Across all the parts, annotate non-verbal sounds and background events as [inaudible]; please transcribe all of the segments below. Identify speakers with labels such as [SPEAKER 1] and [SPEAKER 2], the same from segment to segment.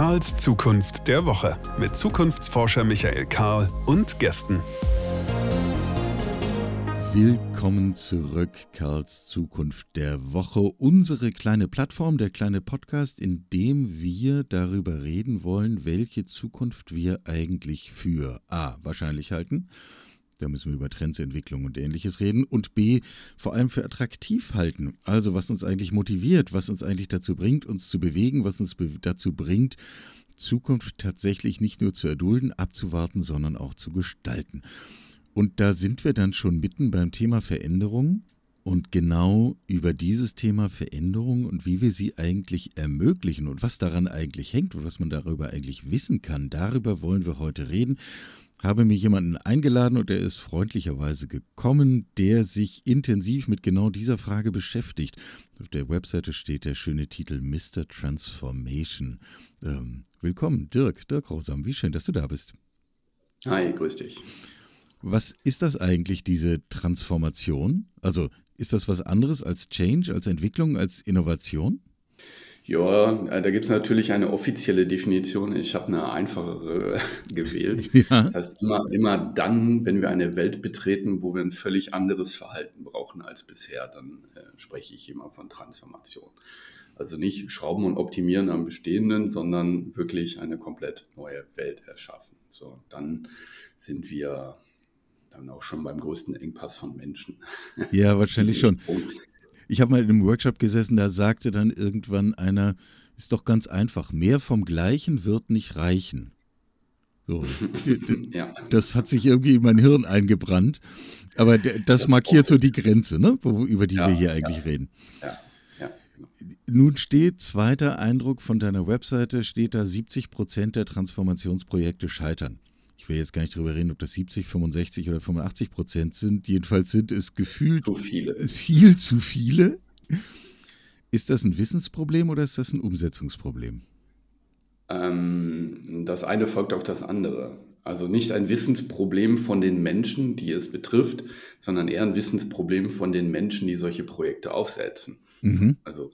[SPEAKER 1] Karls Zukunft der Woche mit Zukunftsforscher Michael Karl und Gästen.
[SPEAKER 2] Willkommen zurück, Karls Zukunft der Woche. Unsere kleine Plattform, der kleine Podcast, in dem wir darüber reden wollen, welche Zukunft wir eigentlich für A. wahrscheinlich halten. Da müssen wir über Trends, Entwicklung und ähnliches reden. Und B, vor allem für attraktiv halten. Also was uns eigentlich motiviert, was uns eigentlich dazu bringt, uns zu bewegen, was uns be dazu bringt, Zukunft tatsächlich nicht nur zu erdulden, abzuwarten, sondern auch zu gestalten. Und da sind wir dann schon mitten beim Thema Veränderung. Und genau über dieses Thema Veränderung und wie wir sie eigentlich ermöglichen und was daran eigentlich hängt und was man darüber eigentlich wissen kann, darüber wollen wir heute reden. Habe mir jemanden eingeladen und er ist freundlicherweise gekommen, der sich intensiv mit genau dieser Frage beschäftigt. Auf der Webseite steht der schöne Titel Mr. Transformation. Ähm, willkommen, Dirk, Dirk Rosam. Wie schön, dass du da bist.
[SPEAKER 3] Hi, grüß dich.
[SPEAKER 2] Was ist das eigentlich, diese Transformation? Also ist das was anderes als Change, als Entwicklung, als Innovation?
[SPEAKER 3] Ja, äh, da gibt es natürlich eine offizielle Definition. Ich habe eine einfachere [laughs] gewählt. [laughs] Ja. Das heißt, immer, immer dann, wenn wir eine Welt betreten, wo wir ein völlig anderes Verhalten brauchen als bisher, dann äh, spreche ich immer von Transformation. Also nicht schrauben und optimieren am Bestehenden, sondern wirklich eine komplett neue Welt erschaffen. So, dann sind wir dann auch schon beim größten Engpass von Menschen.
[SPEAKER 2] Ja, wahrscheinlich [laughs] schon. Ich habe mal in einem Workshop gesessen, da sagte dann irgendwann einer, ist doch ganz einfach, mehr vom Gleichen wird nicht reichen. So. [laughs] ja. Das hat sich irgendwie in mein Hirn eingebrannt. Aber das, das markiert so die Grenze, ne? über die ja, wir hier eigentlich ja. reden. Genau. Nun steht, zweiter Eindruck von deiner Webseite, steht da, 70 Prozent der Transformationsprojekte scheitern will jetzt gar nicht darüber reden, ob das 70, 65 oder 85 Prozent sind. Jedenfalls sind es gefühlt
[SPEAKER 3] zu [laughs]
[SPEAKER 2] viel zu viele. Ist das ein Wissensproblem oder ist das ein Umsetzungsproblem?
[SPEAKER 3] Ähm, das eine folgt auf das andere. Also nicht ein Wissensproblem von den Menschen, die es betrifft, sondern eher ein Wissensproblem von den Menschen, die solche Projekte aufsetzen. Mhm. Also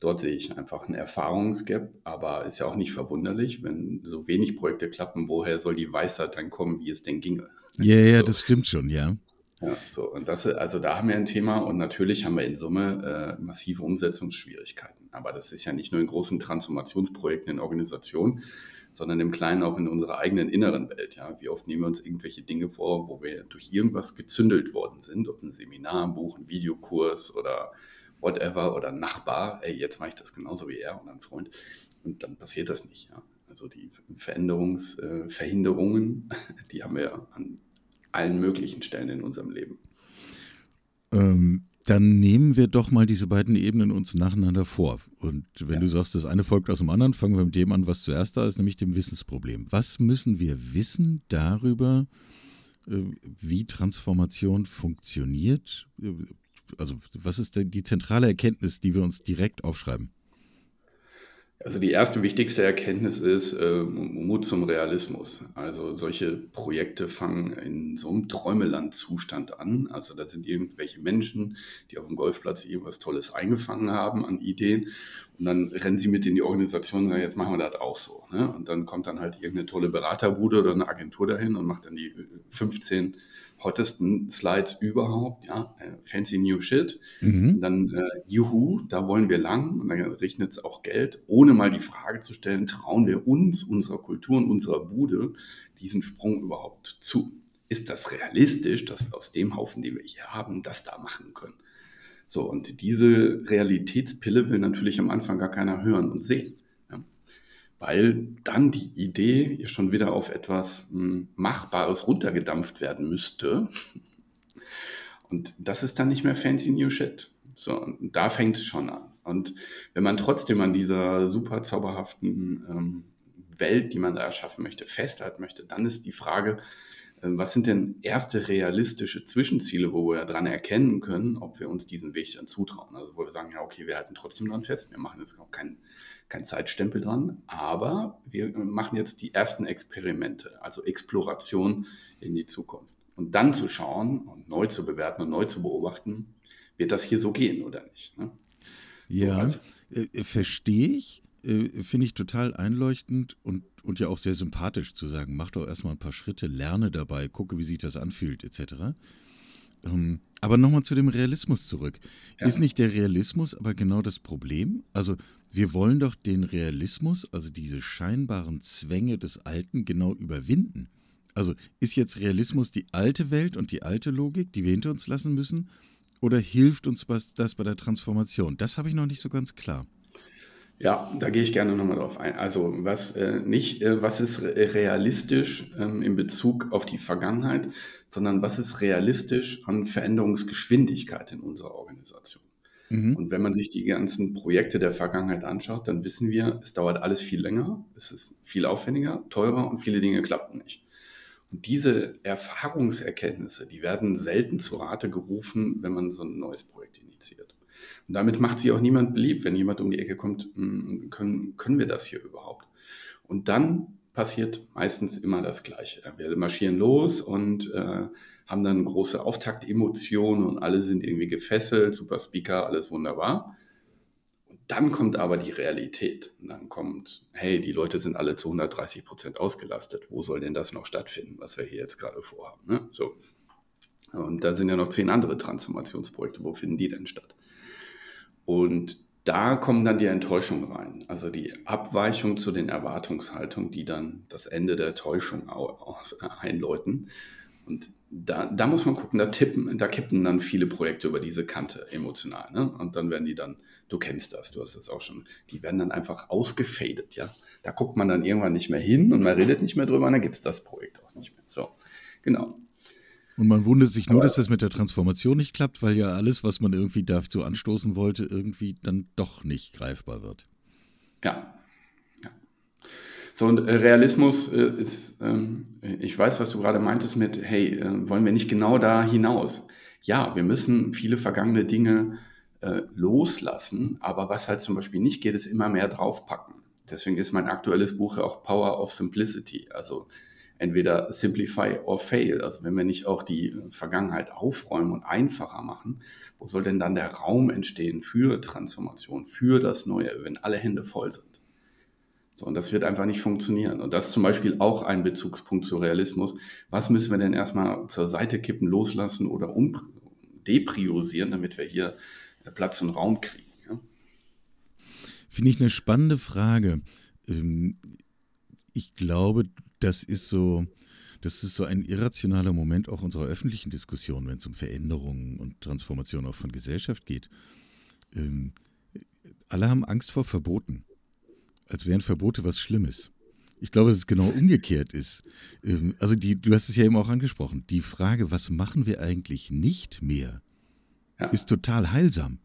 [SPEAKER 3] Dort sehe ich einfach einen Erfahrungsgap, aber ist ja auch nicht verwunderlich, wenn so wenig Projekte klappen, woher soll die Weisheit dann kommen, wie es denn ginge?
[SPEAKER 2] Ja, ja, [laughs] so. das stimmt schon, ja.
[SPEAKER 3] Ja, so, und das, also da haben wir ein Thema und natürlich haben wir in Summe äh, massive Umsetzungsschwierigkeiten. Aber das ist ja nicht nur in großen Transformationsprojekten in Organisationen, sondern im Kleinen auch in unserer eigenen inneren Welt. Ja, wie oft nehmen wir uns irgendwelche Dinge vor, wo wir durch irgendwas gezündelt worden sind, ob ein Seminar, ein Buch, ein Videokurs oder whatever oder Nachbar, ey, jetzt mache ich das genauso wie er und ein Freund. Und dann passiert das nicht. Ja. Also die Veränderungs, äh, [laughs] die haben wir an allen möglichen Stellen in unserem Leben.
[SPEAKER 2] Ähm, dann nehmen wir doch mal diese beiden Ebenen uns nacheinander vor. Und wenn ja. du sagst, das eine folgt aus dem anderen, fangen wir mit dem an, was zuerst da ist, nämlich dem Wissensproblem. Was müssen wir wissen darüber, äh, wie Transformation funktioniert? Also was ist die zentrale Erkenntnis, die wir uns direkt aufschreiben?
[SPEAKER 3] Also die erste wichtigste Erkenntnis ist äh, Mut zum Realismus. Also solche Projekte fangen in so einem Träumelandzustand an. Also da sind irgendwelche Menschen, die auf dem Golfplatz irgendwas Tolles eingefangen haben an Ideen. Und dann rennen sie mit in die Organisation und sagen, jetzt machen wir das auch so. Ne? Und dann kommt dann halt irgendeine tolle Beraterbude oder eine Agentur dahin und macht dann die 15 hottesten Slides überhaupt, ja, äh, fancy new shit. Mhm. Dann äh, Juhu, da wollen wir lang und dann rechnet es auch Geld, ohne mal die Frage zu stellen, trauen wir uns, unserer Kultur und unserer Bude diesen Sprung überhaupt zu? Ist das realistisch, dass wir aus dem Haufen, den wir hier haben, das da machen können? So, und diese Realitätspille will natürlich am Anfang gar keiner hören und sehen weil dann die Idee schon wieder auf etwas hm, Machbares runtergedampft werden müsste. Und das ist dann nicht mehr fancy new shit. So, und da fängt es schon an. Und wenn man trotzdem an dieser super zauberhaften ähm, Welt, die man da erschaffen möchte, festhalten möchte, dann ist die Frage, äh, was sind denn erste realistische Zwischenziele, wo wir daran erkennen können, ob wir uns diesen Weg dann zutrauen? Also wo wir sagen, ja, okay, wir halten trotzdem dran fest, wir machen jetzt auch keinen kein Zeitstempel dran, aber wir machen jetzt die ersten Experimente, also Exploration in die Zukunft. Und dann zu schauen und neu zu bewerten und neu zu beobachten, wird das hier so gehen oder nicht. Ne?
[SPEAKER 2] Ja, so, also, äh, verstehe ich. äh, finde ich total einleuchtend und, und ja auch sehr sympathisch zu sagen, mach doch erstmal ein paar Schritte, lerne dabei, gucke, wie sich das anfühlt, etc. Ähm, aber nochmal zu dem Realismus zurück. Ja. Ist nicht der Realismus aber genau das Problem? Also wir wollen doch den Realismus, also diese scheinbaren Zwänge des Alten, genau überwinden. Also ist jetzt Realismus die alte Welt und die alte Logik, die wir hinter uns lassen müssen? Oder hilft uns das bei der Transformation? Das habe ich noch nicht so ganz klar.
[SPEAKER 3] Ja, da gehe ich gerne nochmal drauf ein. Also was äh, nicht, äh, was ist realistisch ähm, in Bezug auf die Vergangenheit, sondern was ist realistisch an Veränderungsgeschwindigkeit in unserer Organisation. Mhm. Und wenn man sich die ganzen Projekte der Vergangenheit anschaut, dann wissen wir, es dauert alles viel länger, es ist viel aufwendiger, teurer und viele Dinge klappen nicht. Und diese Erfahrungserkenntnisse, die werden selten zu Rate gerufen, wenn man so ein neues Projekt initiiert. Und damit macht sich auch niemand beliebt, wenn jemand um die Ecke kommt, hm, können, können wir das hier überhaupt? Und dann passiert meistens immer das Gleiche. Wir marschieren los und äh, haben dann große Auftaktemotionen und alle sind irgendwie gefesselt, super Speaker, alles wunderbar. Dann kommt aber die Realität. Dann kommt, hey, die Leute sind alle zu 130 Prozent ausgelastet. Wo soll denn das noch stattfinden, was wir hier jetzt gerade vorhaben? Ne? So. Und da sind ja noch zehn andere Transformationsprojekte. Wo finden die denn statt? Und da kommen dann die Enttäuschungen rein, also die Abweichung zu den Erwartungshaltungen, die dann das Ende der Täuschung einläuten. Und da, da muss man gucken, da tippen, da kippen dann viele Projekte über diese Kante emotional. Ne? Und dann werden die dann, du kennst das, du hast das auch schon, die werden dann einfach ausgefadet, ja. Da guckt man dann irgendwann nicht mehr hin und man redet nicht mehr drüber und dann gibt es das Projekt auch nicht mehr. So, genau.
[SPEAKER 2] Und man wundert sich nur, Aber, dass das mit der Transformation nicht klappt, weil ja alles, was man irgendwie dazu anstoßen wollte, irgendwie dann doch nicht greifbar wird.
[SPEAKER 3] Ja. ja. So, und äh, Realismus äh, ist, ähm, ich weiß, was du gerade meintest mit, hey, äh, wollen wir nicht genau da hinaus? Ja, wir müssen viele vergangene Dinge äh, loslassen, aber was halt zum Beispiel nicht geht, ist immer mehr draufpacken. Deswegen ist mein aktuelles Buch ja auch Power of Simplicity. Also entweder simplify or fail. Also wenn wir nicht auch die Vergangenheit aufräumen und einfacher machen, wo soll denn dann der Raum entstehen für Transformation, für das Neue, wenn alle Hände voll sind? So, und das wird einfach nicht funktionieren. Und das ist zum Beispiel auch ein Bezugspunkt zu Realismus. Was müssen wir denn erstmal zur Seite kippen, loslassen oder depriorisieren, damit wir hier Platz und Raum kriegen? Ja?
[SPEAKER 2] Finde ich eine spannende Frage. Ähm, ich glaube, das ist so, das ist so ein irrationaler Moment auch unserer öffentlichen Diskussion, wenn es um Veränderungen und Transformation auch von Gesellschaft geht. Ähm, alle haben Angst vor Verboten, als wären Verbote was Schlimmes. Ich glaube, dass es genau umgekehrt ist. Ähm, also die, du hast es ja eben auch angesprochen. Die Frage, was machen wir eigentlich nicht mehr, ja. ist total heilsam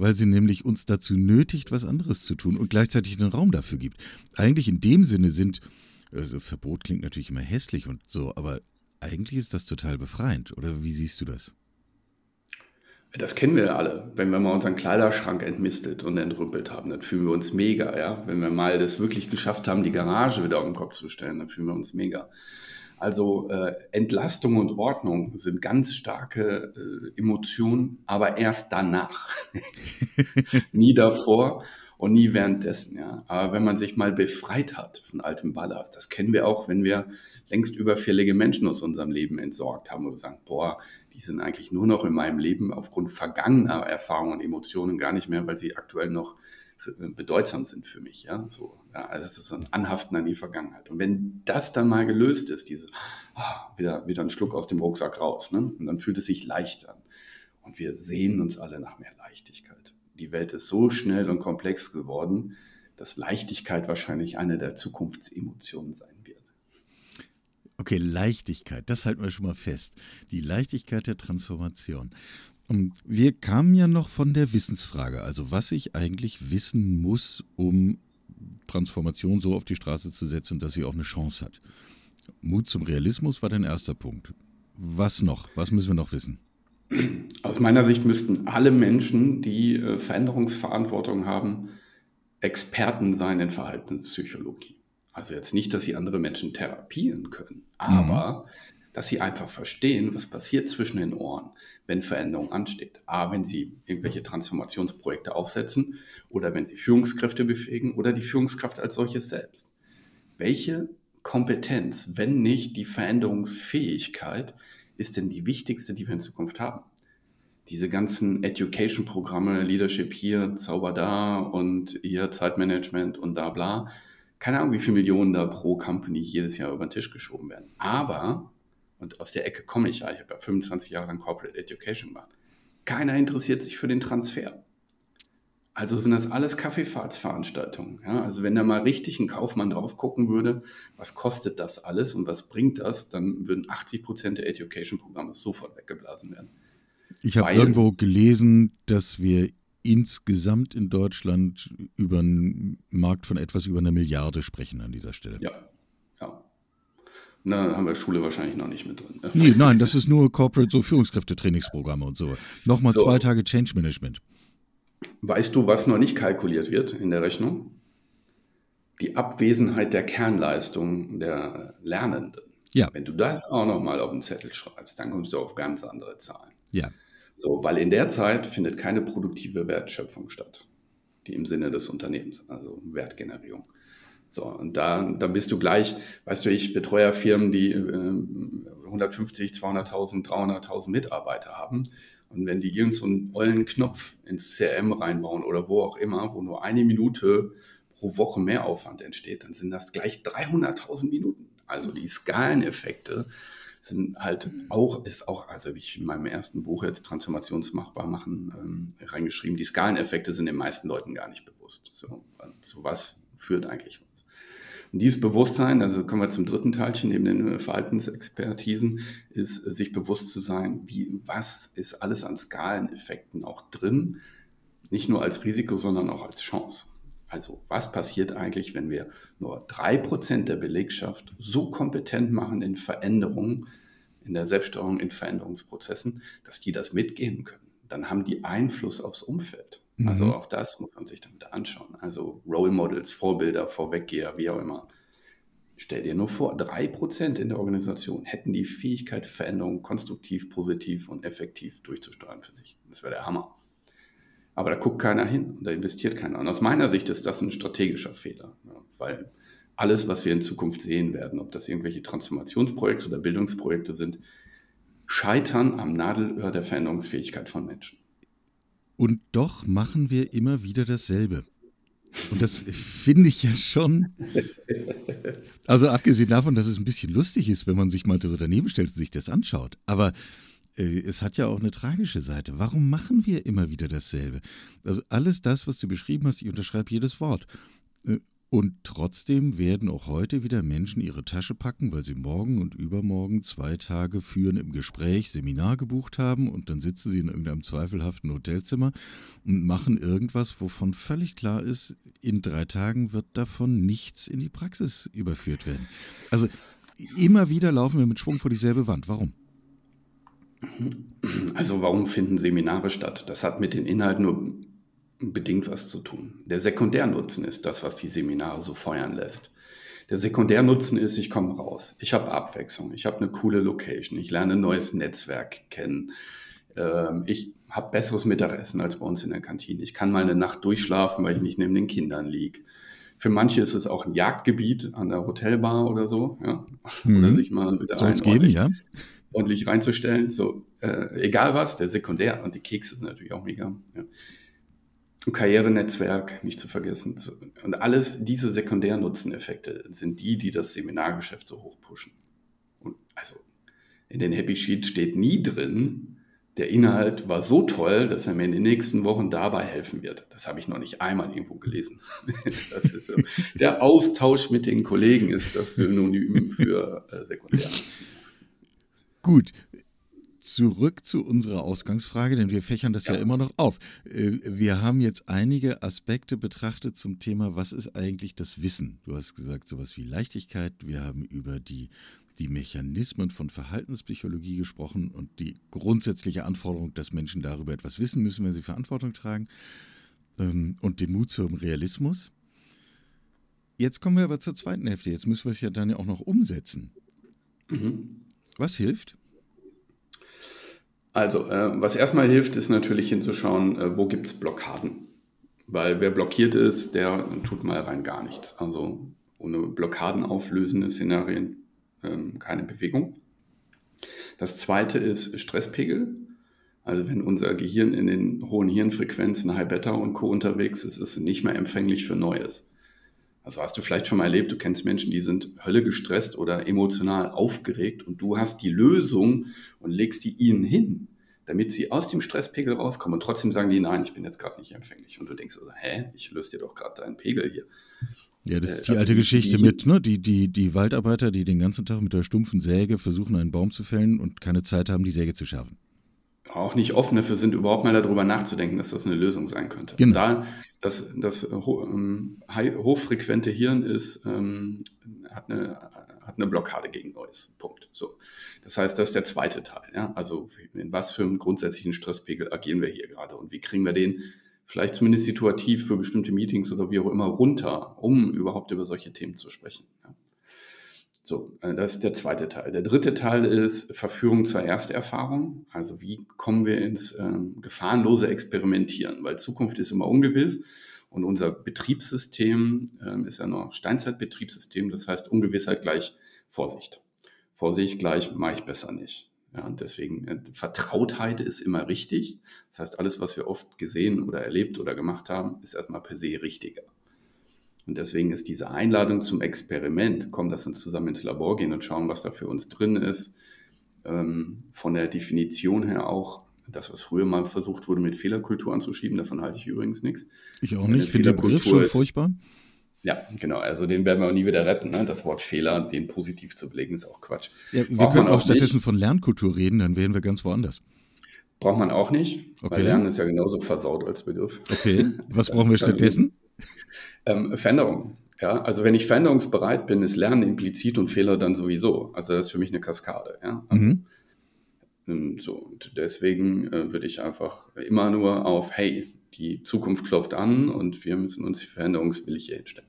[SPEAKER 2] weil sie nämlich uns dazu nötigt, was anderes zu tun und gleichzeitig einen Raum dafür gibt. Eigentlich in dem Sinne sind also Verbot klingt natürlich immer hässlich und so, aber eigentlich ist das total befreiend. Oder wie siehst du das?
[SPEAKER 3] Das kennen wir alle. Wenn wir mal unseren Kleiderschrank entmistet und entrümpelt haben, dann fühlen wir uns mega. Ja? Wenn wir mal das wirklich geschafft haben, die Garage wieder auf den Kopf zu stellen, dann fühlen wir uns mega. Also äh, Entlastung und Ordnung sind ganz starke äh, Emotionen, aber erst danach. [laughs] Nie davor und nie währenddessen. Ja. Aber wenn man sich mal befreit hat von altem Ballast, das kennen wir auch, wenn wir längst überfällige Menschen aus unserem Leben entsorgt haben und sagen, boah, die sind eigentlich nur noch in meinem Leben aufgrund vergangener Erfahrungen und Emotionen gar nicht mehr, weil sie aktuell noch bedeutsam sind für mich. Ja, so, ja, also es ist so ein Anhaften an die Vergangenheit. Und wenn das dann mal gelöst ist, diese, ah, wieder, wieder ein Schluck aus dem Rucksack raus, ne? und dann fühlt es sich leicht an. Und wir sehen uns alle nach mehr Leichtigkeit die Welt ist so schnell und komplex geworden, dass Leichtigkeit wahrscheinlich eine der Zukunftsemotionen sein wird.
[SPEAKER 2] Okay, Leichtigkeit, das halten wir schon mal fest. Die Leichtigkeit der Transformation. Und wir kamen ja noch von der Wissensfrage, also was ich eigentlich wissen muss, um Transformation so auf die Straße zu setzen, dass sie auch eine Chance hat. Mut zum Realismus war dein erster Punkt. Was noch? Was müssen wir noch wissen?
[SPEAKER 3] Aus meiner Sicht müssten alle Menschen, die äh, Veränderungsverantwortung haben, Experten sein in Verhaltenspsychologie. Also jetzt nicht, dass sie andere Menschen therapieren können, aber dass sie einfach verstehen, was passiert zwischen den Ohren, wenn Veränderung ansteht. A, wenn sie irgendwelche Transformationsprojekte aufsetzen oder wenn sie Führungskräfte befähigen oder die Führungskraft als solches selbst. Welche Kompetenz, wenn nicht die Veränderungsfähigkeit, ist denn die wichtigste, die wir in Zukunft haben? Diese ganzen Education-Programme, Leadership hier, Zauber da und hier Zeitmanagement und da bla. Keine Ahnung, wie viele Millionen da pro Company jedes Jahr über den Tisch geschoben werden. Aber, und aus der Ecke komme ich ja, ich habe ja 25 Jahre lang Corporate Education gemacht, keiner interessiert sich für den Transfer. Also sind das alles Kaffeefahrtsveranstaltungen. Ja? Also wenn da mal richtig ein Kaufmann drauf gucken würde, was kostet das alles und was bringt das, dann würden 80 Prozent der Education-Programme sofort weggeblasen werden.
[SPEAKER 2] Ich habe irgendwo gelesen, dass wir insgesamt in Deutschland über einen Markt von etwas über einer Milliarde sprechen an dieser Stelle.
[SPEAKER 3] Ja. Na, haben wir Schule wahrscheinlich noch nicht mit drin.
[SPEAKER 2] Ne? Nee, nein, das ist nur Corporate, so Führungskräftetrainingsprogramme und so. Nochmal so. zwei Tage Change Management.
[SPEAKER 3] Weißt du, was noch nicht kalkuliert wird in der Rechnung? Die Abwesenheit der Kernleistung der Lernenden. Ja. Wenn du das auch nochmal auf den Zettel schreibst, dann kommst du auf ganz andere Zahlen.
[SPEAKER 2] Ja.
[SPEAKER 3] So, weil in der Zeit findet keine produktive Wertschöpfung statt, die im Sinne des Unternehmens, also Wertgenerierung. So, und da, da bist du gleich, weißt du, ich betreue Firmen, die äh, 150, 200.000, 300.000 Mitarbeiter haben. Und wenn die irgendeinen so ollen Knopf ins CRM reinbauen oder wo auch immer, wo nur eine Minute pro Woche mehr Aufwand entsteht, dann sind das gleich 300.000 Minuten. Also die Skaleneffekte sind halt auch, ist auch, also habe ich in meinem ersten Buch jetzt Transformationsmachbar machen ähm, reingeschrieben, die Skaleneffekte sind den meisten Leuten gar nicht bewusst. So, zu was führt eigentlich? Und dieses Bewusstsein, also kommen wir zum dritten Teilchen neben den äh, Verhaltensexpertisen, ist äh, sich bewusst zu sein, wie, was ist alles an Skaleneffekten auch drin, nicht nur als Risiko, sondern auch als Chance. Also was passiert eigentlich, wenn wir nur drei Prozent der Belegschaft so kompetent machen in Veränderungen, in der Selbststeuerung, in Veränderungsprozessen, dass die das mitgehen können? Dann haben die Einfluss aufs Umfeld. Also mhm. auch das muss man sich dann wieder anschauen. Also Role Models, Vorbilder, Vorweggeher, wie auch immer. Stell dir nur vor, drei Prozent in der Organisation hätten die Fähigkeit, Veränderungen konstruktiv, positiv und effektiv durchzusteuern für sich. Das wäre der Hammer. Aber da guckt keiner hin und da investiert keiner. Und aus meiner Sicht ist das ein strategischer Fehler, weil alles, was wir in Zukunft sehen werden, ob das irgendwelche Transformationsprojekte oder Bildungsprojekte sind, scheitern am Nadelöhr der Veränderungsfähigkeit von Menschen.
[SPEAKER 2] Und doch machen wir immer wieder dasselbe. Und das finde ich ja schon. Also abgesehen davon, dass es ein bisschen lustig ist, wenn man sich mal so daneben stellt und sich das anschaut. Aber äh, es hat ja auch eine tragische Seite. Warum machen wir immer wieder dasselbe? Also alles das, was du beschrieben hast, ich unterschreibe jedes Wort. Und trotzdem werden auch heute wieder Menschen ihre Tasche packen, weil sie morgen und übermorgen zwei Tage führen im Gespräch Seminar gebucht haben und dann sitzen sie in irgendeinem zweifelhaften Hotelzimmer und machen irgendwas, wovon völlig klar ist, in drei Tagen wird davon nichts in die Praxis überführt werden. Also immer wieder laufen wir mit Schwung vor dieselbe Wand. Warum?
[SPEAKER 3] Also warum finden Seminare statt? Das hat mit den Inhalten nur bedingt was zu tun. Der Sekundärnutzen ist das, was die Seminare so feuern lässt. Der Sekundärnutzen ist, ich komme raus, ich habe Abwechslung, ich habe eine coole Location, ich lerne ein neues Netzwerk kennen, ähm, ich habe besseres Mittagessen als bei uns in der Kantine, ich kann mal eine Nacht durchschlafen, weil ich nicht neben den Kindern liege. Für manche ist es auch ein Jagdgebiet an der Hotelbar oder so, ja?
[SPEAKER 2] Mhm. oder sich mal Soll es geben, ja?
[SPEAKER 3] ordentlich reinzustellen. So, äh, egal was, der Sekundär und die Kekse sind natürlich auch mega. Ja. Karrierenetzwerk, nicht zu vergessen. Und alles diese Sekundärnutzeneffekte sind die, die das Seminargeschäft so hoch pushen. Und also in den Happy Sheets steht nie drin, der Inhalt war so toll, dass er mir in den nächsten Wochen dabei helfen wird. Das habe ich noch nicht einmal irgendwo gelesen. [laughs] So. Der Austausch mit den Kollegen ist das Synonym für äh, Sekundärnutzen.
[SPEAKER 2] Gut. Zurück zu unserer Ausgangsfrage, denn wir fächern das ja, ja immer noch auf. Äh, wir haben jetzt einige Aspekte betrachtet zum Thema, was ist eigentlich das Wissen? Du hast gesagt, sowas wie Leichtigkeit. Wir haben über die, die Mechanismen von Verhaltenspsychologie gesprochen und die grundsätzliche Anforderung, dass Menschen darüber etwas wissen müssen, wenn sie Verantwortung tragen. Ähm, und den Mut zum Realismus. Jetzt kommen wir aber zur zweiten Hälfte. Jetzt müssen wir es ja dann ja auch noch umsetzen. Mhm. Was hilft?
[SPEAKER 3] Also, äh, was erstmal hilft, ist natürlich hinzuschauen, äh, wo gibt es Blockaden. Weil wer blockiert ist, der tut mal rein gar nichts. Also ohne Blockaden auflösende Szenarien ähm, keine Bewegung. Das zweite ist Stresspegel. Also wenn unser Gehirn in den hohen Hirnfrequenzen, High Beta und Co. unterwegs ist, ist es nicht mehr empfänglich für Neues. Also hast du vielleicht schon mal erlebt, du kennst Menschen, die sind Hölle gestresst oder emotional aufgeregt und du hast die Lösung und legst die ihnen hin, damit sie aus dem Stresspegel rauskommen und trotzdem sagen die, nein, ich bin jetzt gerade nicht empfänglich. Und du denkst also, hä, ich löse dir doch gerade deinen Pegel hier.
[SPEAKER 2] Ja, das ist äh, die also alte Geschichte die, mit, ne? Die, die, die Waldarbeiter, die den ganzen Tag mit der stumpfen Säge versuchen, einen Baum zu fällen und keine Zeit haben, die Säge zu schärfen.
[SPEAKER 3] Auch nicht offen dafür sind, überhaupt mal darüber nachzudenken, dass das eine Lösung sein könnte. Genau. Da das, das ähm, hochfrequente Hirn ist, ähm, hat, eine, hat eine Blockade gegen Neues. Punkt. So. Das heißt, das ist der zweite Teil. Ja? Also in was für einem grundsätzlichen Stresspegel agieren wir hier gerade und wie kriegen wir den vielleicht zumindest situativ für bestimmte Meetings oder wie auch immer runter, um überhaupt über solche Themen zu sprechen. Ja. So, äh, das ist der zweite Teil. Der dritte Teil ist Verführung zur Ersterfahrung. Also wie kommen wir ins ähm, gefahrenlose Experimentieren? Weil Zukunft ist immer ungewiss und unser Betriebssystem ähm, ist ja noch Steinzeitbetriebssystem. Das heißt, Ungewissheit gleich Vorsicht. Vorsicht gleich mache ich besser nicht. Ja, und deswegen, äh, Vertrautheit ist immer richtig. Das heißt, alles, was wir oft gesehen oder erlebt oder gemacht haben, ist erstmal per se richtiger. Und deswegen ist diese Einladung zum Experiment, komm, lass uns zusammen ins Labor gehen und schauen, was da für uns drin ist, ähm, von der Definition her auch das, was früher mal versucht wurde, mit Fehlerkultur anzuschieben, davon halte ich übrigens nichts.
[SPEAKER 2] Ich auch nicht, ich finde den Begriff schon ist, furchtbar.
[SPEAKER 3] Ja, genau. Also den werden wir auch nie wieder retten. Ne? Das Wort Fehler, den positiv zu belegen, ist auch Quatsch.
[SPEAKER 2] Ja, wir Braucht können auch, auch stattdessen nicht. von Lernkultur reden, dann wären wir ganz woanders.
[SPEAKER 3] Braucht man auch nicht, okay. weil Lernen ist ja genauso versaut als Begriff.
[SPEAKER 2] Okay, [laughs] was brauchen wir stattdessen?
[SPEAKER 3] Ähm, Veränderung. Ja, also wenn ich veränderungsbereit bin, ist Lernen implizit und Fehler dann sowieso. Also das ist für mich eine Kaskade. Ja? Mhm. Ähm, so, und deswegen äh, würde ich einfach immer nur auf, hey, die Zukunft klopft an und wir müssen uns veränderungswillig hier hinstellen.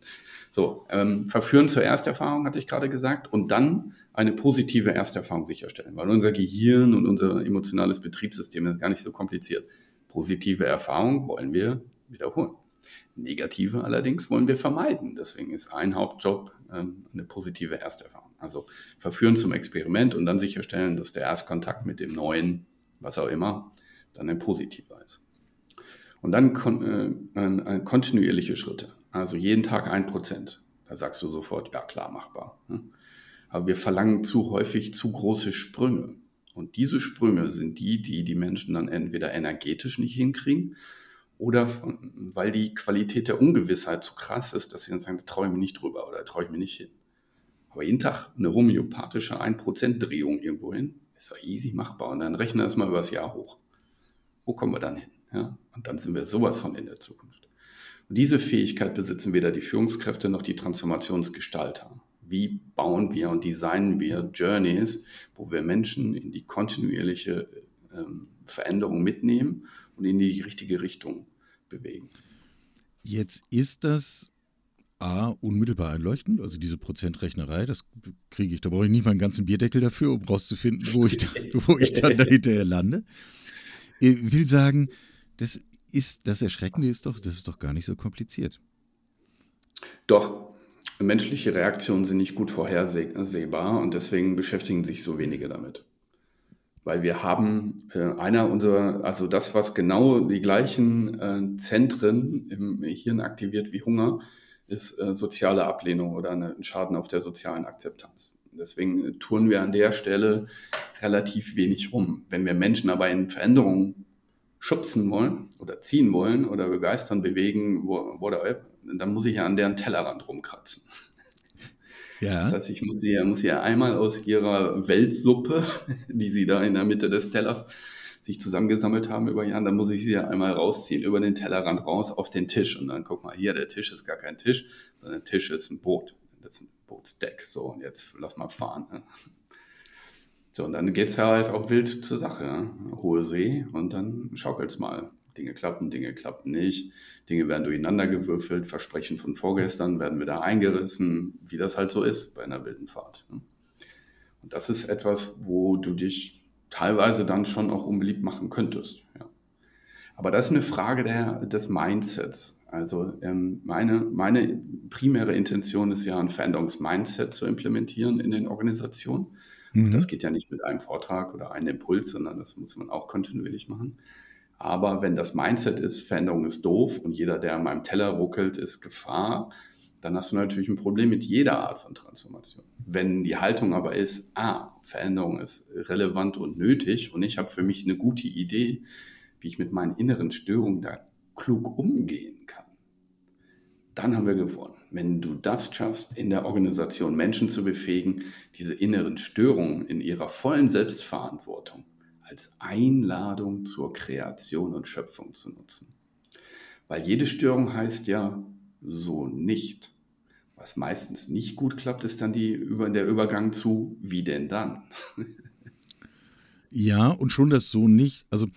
[SPEAKER 3] So, ähm, verführen zur Ersterfahrung, hatte ich gerade gesagt, und dann eine positive Ersterfahrung sicherstellen, weil unser Gehirn und unser emotionales Betriebssystem ist gar nicht so kompliziert. Positive Erfahrung wollen wir wiederholen. Negative allerdings wollen wir vermeiden. Deswegen ist ein Hauptjob ähm, eine positive Ersterfahrung. Also verführen zum Experiment und dann sicherstellen, dass der Erstkontakt mit dem Neuen, was auch immer, dann ein positiver ist. Und dann kon äh, äh, kontinuierliche Schritte. Also jeden Tag ein Prozent. Da sagst du sofort, ja klar, machbar. Ne? Aber wir verlangen zu häufig zu große Sprünge. Und diese Sprünge sind die, die die Menschen dann entweder energetisch nicht hinkriegen oder von, weil die Qualität der Ungewissheit zu krass ist, dass sie dann sagen, da traue ich mir nicht drüber oder traue ich mir nicht hin. Aber jeden Tag eine homöopathische 1%-Drehung irgendwo hin, ist doch easy machbar. Und dann rechnen wir das mal übers Jahr hoch. Wo kommen wir dann hin? Ja? Und dann sind wir sowas von in der Zukunft. Und diese Fähigkeit besitzen weder die Führungskräfte noch die Transformationsgestalter. Wie bauen wir und designen wir Journeys, wo wir Menschen in die kontinuierliche ähm, Veränderung mitnehmen und in die richtige Richtung bewegen?
[SPEAKER 2] Jetzt ist das A, unmittelbar einleuchtend, also diese Prozentrechnerei, das kriege ich, da brauche ich nicht mal einen ganzen Bierdeckel dafür, um rauszufinden, wo ich, da, [laughs] wo ich dann dahinter lande. Ich will sagen, das ist das Erschreckende ist doch, das ist doch gar nicht so kompliziert.
[SPEAKER 3] Doch, menschliche Reaktionen sind nicht gut vorhersehbar und deswegen beschäftigen sich so wenige damit. Weil wir haben äh, einer unserer, also das, was genau die gleichen äh, Zentren im Hirn aktiviert wie Hunger, ist äh, soziale Ablehnung oder ein Schaden auf der sozialen Akzeptanz. Deswegen tun wir an der Stelle relativ wenig rum. Wenn wir Menschen aber in Veränderungen schubsen wollen oder ziehen wollen oder begeistern, bewegen, whatever, dann muss ich ja an deren Tellerrand rumkratzen. Ja. Das heißt, ich muss sie, muss sie einmal aus ihrer Weltsuppe, [laughs] die sie da in der Mitte des Tellers sich zusammengesammelt haben über Jahre, dann muss ich sie ja einmal rausziehen, über den Tellerrand raus auf den Tisch. Und dann guck mal, hier, der Tisch ist gar kein Tisch, sondern der Tisch ist ein Boot. Das ist ein Bootsdeck. So, und jetzt lass mal fahren. Ne? So, und dann geht es ja halt auch wild zur Sache. Ja? Hohe See und dann schaukelt es mal. Dinge klappen, Dinge klappen nicht. Dinge werden durcheinander gewürfelt. Versprechen von vorgestern werden wieder eingerissen, wie das halt so ist bei einer wilden Fahrt. Ne? Und das ist etwas, wo du dich teilweise dann schon auch unbeliebt machen könntest. Ja. Aber das ist eine Frage der, des Mindsets. Also ähm, meine, meine primäre Intention ist ja, ein Veränderungsmindset zu implementieren in den Organisationen. Mhm. Das geht ja nicht mit einem Vortrag oder einem Impuls, sondern das muss man auch kontinuierlich machen. Aber wenn das Mindset ist, Veränderung ist doof und jeder, der an meinem Teller ruckelt, ist Gefahr, dann hast du natürlich ein Problem mit jeder Art von Transformation. Wenn die Haltung aber ist, ah, Veränderung ist relevant und nötig und ich habe für mich eine gute Idee, wie ich mit meinen inneren Störungen da klug umgehen kann, dann haben wir gewonnen. Wenn du das schaffst, in der Organisation Menschen zu befähigen, diese inneren Störungen in ihrer vollen Selbstverantwortung als Einladung zur Kreation und Schöpfung zu nutzen. Weil jede Störung heißt ja so nicht. Was meistens nicht gut klappt, ist dann die, der Übergang zu wie denn dann? [laughs]
[SPEAKER 2] ja, und schon das so nicht. Also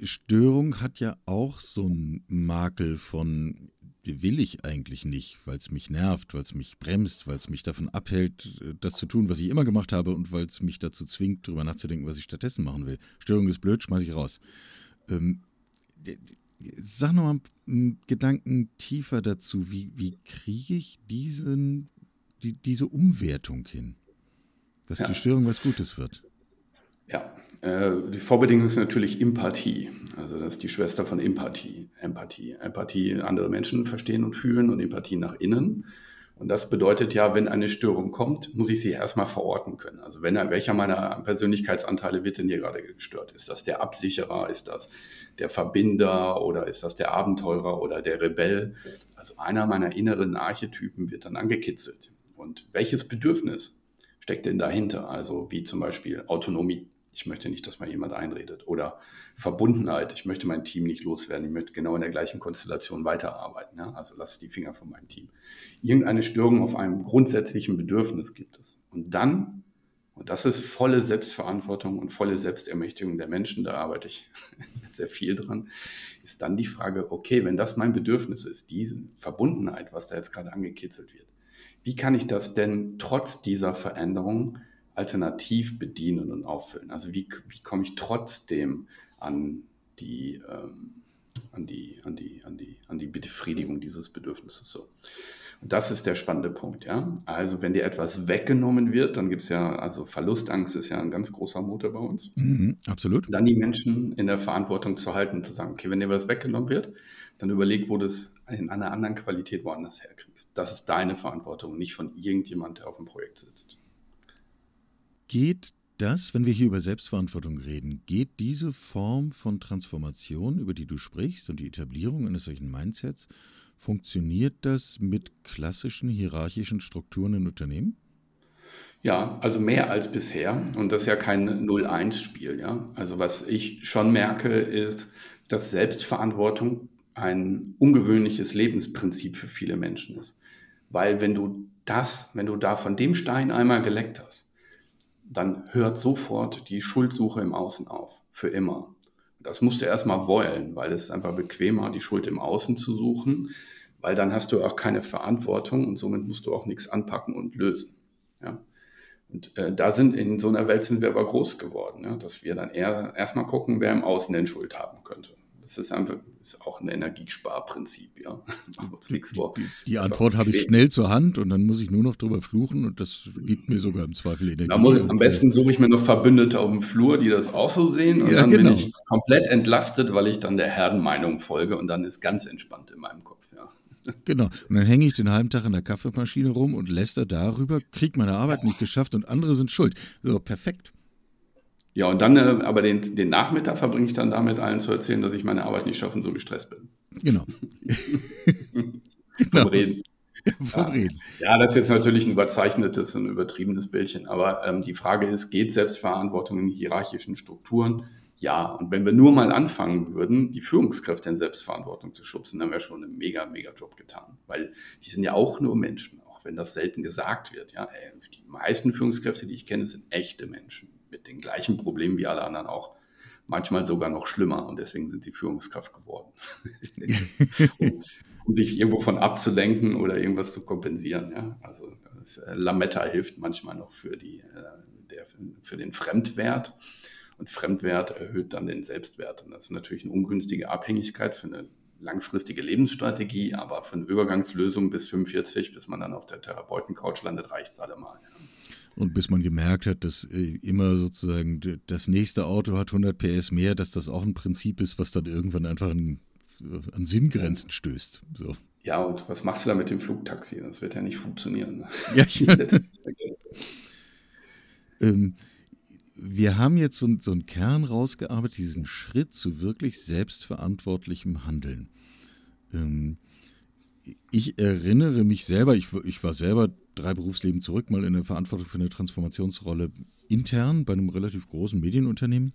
[SPEAKER 2] Störung hat ja auch so einen Makel von will ich eigentlich nicht, weil es mich nervt, weil es mich bremst, weil es mich davon abhält, das zu tun, was ich immer gemacht habe und weil es mich dazu zwingt, darüber nachzudenken, was ich stattdessen machen will. Störung ist blöd, schmeiße ich raus. Ähm, sag nochmal einen Gedanken tiefer dazu. Wie, wie kriege ich diesen, die, diese Umwertung hin? Dass ja. die Störung was Gutes wird.
[SPEAKER 3] Ja, äh, die Vorbedingung ist natürlich Empathie. Also das ist die Schwester von Empathie. Empathie. Empathie, andere Menschen verstehen und fühlen und Empathie nach innen. Und das bedeutet ja, wenn eine Störung kommt, muss ich sie erstmal verorten können. Also wenn, welcher meiner Persönlichkeitsanteile wird denn hier gerade gestört? Ist das der Absicherer? Ist das der Verbinder? Oder ist das der Abenteurer oder der Rebell? Also einer meiner inneren Archetypen wird dann angekitzelt. Und welches Bedürfnis steckt denn dahinter? Also wie zum Beispiel Autonomie. Ich möchte nicht, dass mal jemand einredet. Oder Verbundenheit. Ich möchte mein Team nicht loswerden. Ich möchte genau in der gleichen Konstellation weiterarbeiten. Ja? Also lass die Finger von meinem Team. Irgendeine Störung auf einem grundsätzlichen Bedürfnis gibt es. Und dann, und das ist volle Selbstverantwortung und volle Selbstermächtigung der Menschen, da arbeite ich [laughs] sehr viel dran, ist dann die Frage, okay, wenn das mein Bedürfnis ist, diese Verbundenheit, was da jetzt gerade angekitzelt wird, wie kann ich das denn trotz dieser Veränderung alternativ bedienen und auffüllen? Also wie, wie komme ich trotzdem an die, ähm, an, die, an, die, an, die, an die Befriedigung dieses Bedürfnisses so? Und das ist der spannende Punkt, ja. Also wenn dir etwas weggenommen wird, dann gibt es ja, also Verlustangst ist ja ein ganz großer Motor bei uns.
[SPEAKER 2] Mhm, absolut.
[SPEAKER 3] Dann die Menschen in der Verantwortung zu halten, zu sagen, okay, wenn dir was weggenommen wird, dann überleg, wo du es in einer anderen Qualität woanders herkriegst. Das ist deine Verantwortung, nicht von irgendjemand, der auf dem Projekt sitzt.
[SPEAKER 2] Geht das, wenn wir hier über Selbstverantwortung reden, geht diese Form von Transformation, über die du sprichst und die Etablierung eines solchen Mindsets, funktioniert das mit klassischen hierarchischen Strukturen in Unternehmen?
[SPEAKER 3] Ja, also mehr als bisher. Und das ist ja kein 0-1-Spiel. Ja? Also was ich schon merke, ist, dass Selbstverantwortung ein ungewöhnliches Lebensprinzip für viele Menschen ist. Weil wenn du das, wenn du da von dem Stein einmal geleckt hast, dann hört sofort die Schuldsuche im Außen auf, für immer. Das musst du erstmal wollen, weil es ist einfach bequemer, die Schuld im Außen zu suchen, weil dann hast du auch keine Verantwortung und somit musst du auch nichts anpacken und lösen. Ja? Und äh, da sind in so einer Welt sind wir aber groß geworden, ja? dass wir dann eher erstmal gucken, wer im Außen denn Schuld haben könnte. Das ist einfach ist auch ein Energiesparprinzip, ja. [laughs]
[SPEAKER 2] Machen wir uns nichts vor. Die, die Antwort habe ich schnell zur Hand und dann muss ich nur noch drüber fluchen und das gibt mir sogar im Zweifel Energie.
[SPEAKER 3] Muss, am besten suche ich mir noch Verbündete auf dem Flur, die das auch so sehen und ja, dann genau. bin ich komplett entlastet, weil ich dann der Herdenmeinung folge und dann ist ganz entspannt in meinem Kopf, ja. [laughs]
[SPEAKER 2] Genau. Und dann hänge ich den halben Tag in der Kaffeemaschine rum und läster darüber, kriege meine Arbeit nicht geschafft und andere sind schuld. So, perfekt.
[SPEAKER 3] Ja, und dann, äh, aber den, den Nachmittag verbringe ich dann damit, allen zu erzählen, dass ich meine Arbeit nicht schaffe und so gestresst bin.
[SPEAKER 2] Genau.
[SPEAKER 3] genau. [laughs] Vom Reden. [laughs] Vom ja. Reden. Ja, das ist jetzt natürlich ein überzeichnetes, ein übertriebenes Bildchen. Aber ähm, die Frage ist, geht Selbstverantwortung in hierarchischen Strukturen? Ja, und wenn wir nur mal anfangen würden, die Führungskräfte in Selbstverantwortung zu schubsen, dann wäre schon ein mega, mega Job getan. Weil die sind ja auch nur Menschen, auch wenn das selten gesagt wird. Ja, die meisten Führungskräfte, die ich kenne, sind echte Menschen mit den gleichen Problemen wie alle anderen auch. manchmal sogar noch schlimmer und deswegen sind sie Führungskraft geworden. [laughs] um, um sich irgendwo von abzulenken oder irgendwas zu kompensieren. Ja? Also das, äh, Lametta hilft manchmal noch für, die, äh, der, für den Fremdwert. Und Fremdwert erhöht dann den Selbstwert. Und das ist natürlich eine ungünstige Abhängigkeit für eine langfristige Lebensstrategie, aber für eine Übergangslösung bis 45, bis man dann auf der Therapeuten-Couch landet, reicht es allemal.
[SPEAKER 2] Und bis man gemerkt hat, dass äh, immer sozusagen das nächste Auto hat 100 PS mehr, dass das auch ein Prinzip ist, was dann irgendwann einfach an, an Sinngrenzen stößt. So.
[SPEAKER 3] Ja, und was machst du da mit dem Flugtaxi? Das wird ja nicht funktionieren. Ne? Ja, [laughs] ja.
[SPEAKER 2] ähm, wir haben jetzt so, so, einen Kern rausgearbeitet, diesen Schritt zu wirklich selbstverantwortlichem Handeln. Ähm, ich erinnere mich selber, ich, ich war selber drei Berufsleben zurück, mal in der Verantwortung für eine Transformationsrolle intern bei einem relativ großen Medienunternehmen.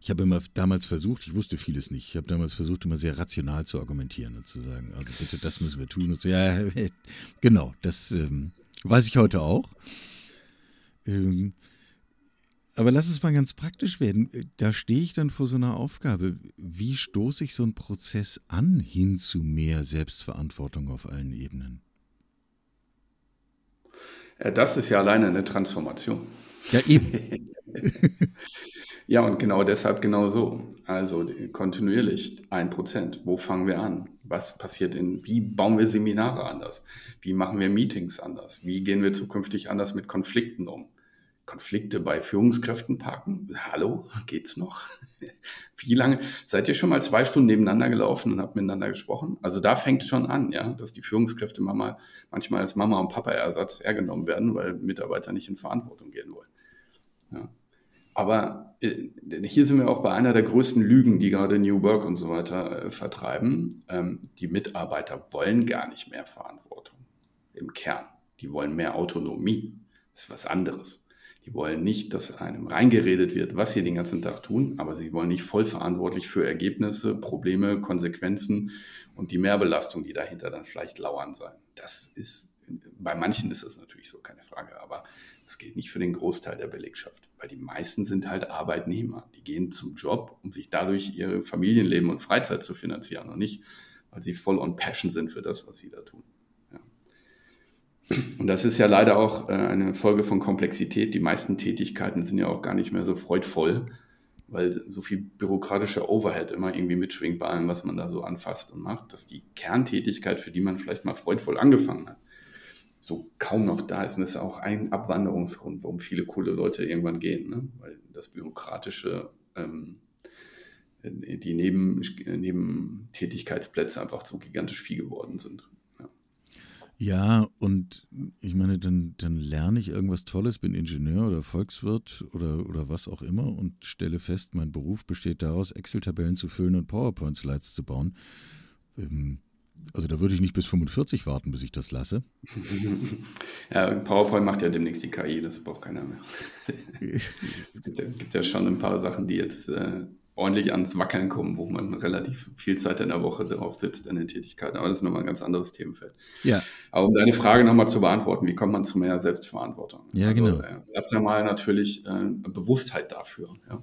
[SPEAKER 2] Ich habe immer damals versucht, ich wusste vieles nicht, ich habe damals versucht, immer sehr rational zu argumentieren und zu sagen, also bitte, das müssen wir tun. Und so, ja, [laughs] genau, das ähm, weiß ich heute auch. Ähm, aber lass es mal ganz praktisch werden. Da stehe ich dann vor so einer Aufgabe. Wie stoße ich so einen Prozess an hin zu mehr Selbstverantwortung auf allen Ebenen?
[SPEAKER 3] Äh, das ist ja alleine eine Transformation.
[SPEAKER 2] Ja, eben. [laughs]
[SPEAKER 3] ja, und genau deshalb genau so. Also kontinuierlich ein Prozent. Wo fangen wir an? Was passiert in, wie bauen wir Seminare anders? Wie machen wir Meetings anders? Wie gehen wir zukünftig anders mit Konflikten um? Konflikte bei Führungskräften parken? Hallo, geht's noch? [laughs] Wie lange? Seid ihr schon mal zwei Stunden nebeneinander gelaufen und habt miteinander gesprochen? Also da fängt es schon an, ja, dass die Führungskräfte Mama, manchmal als Mama- und Papa-Ersatz hergenommen werden, weil Mitarbeiter nicht in Verantwortung gehen wollen. Ja. Aber äh, hier sind wir auch bei einer der größten Lügen, die gerade New Work und so weiter äh, vertreiben. Ähm, die Mitarbeiter wollen gar nicht mehr Verantwortung im Kern. Die wollen mehr Autonomie. Das ist was anderes. Die wollen nicht, dass einem reingeredet wird, was sie den ganzen Tag tun, aber sie wollen nicht voll verantwortlich für Ergebnisse, Probleme, Konsequenzen und die Mehrbelastung, die dahinter dann vielleicht lauern sein. Das ist, bei manchen ist das natürlich so, keine Frage, aber das gilt nicht für den Großteil der Belegschaft. Weil die meisten sind halt Arbeitnehmer. Die gehen zum Job, um sich dadurch ihr Familienleben und Freizeit zu finanzieren und nicht, weil sie voll on passion sind für das, was sie da tun. Und das ist ja leider auch äh, eine Folge von Komplexität. Die meisten Tätigkeiten sind ja auch gar nicht mehr so freudvoll, weil so viel bürokratischer Overhead immer irgendwie mitschwingt bei allem, was man da so anfasst und macht, dass die Kerntätigkeit, für die man vielleicht mal freudvoll angefangen hat, so kaum noch da ist. Und das ist auch ein Abwanderungsgrund, warum viele coole Leute irgendwann gehen, ne? weil das bürokratische, ähm, die Neben, Nebentätigkeitsplätze einfach so gigantisch viel geworden sind.
[SPEAKER 2] Ja, und ich meine, dann, dann lerne ich irgendwas Tolles, bin Ingenieur oder Volkswirt oder, oder was auch immer und stelle fest, mein Beruf besteht daraus, Excel-Tabellen zu füllen und PowerPoint-Slides zu bauen. Ähm, also da würde ich nicht bis 45 warten, bis ich das lasse. [laughs]
[SPEAKER 3] Ja, PowerPoint macht ja demnächst die KI, das braucht keiner mehr. [laughs] es gibt ja, gibt ja, schon ein paar Sachen, die jetzt äh, ordentlich ans Wackeln kommen, wo man relativ viel Zeit in der Woche drauf sitzt in den Tätigkeiten. Aber das ist nochmal ein ganz anderes Themenfeld.
[SPEAKER 2] Ja.
[SPEAKER 3] Aber um deine Frage nochmal zu beantworten, wie kommt man zu mehr Selbstverantwortung?
[SPEAKER 2] Ja, also, genau.
[SPEAKER 3] Äh, erst einmal natürlich äh, Bewusstheit dafür. Ja.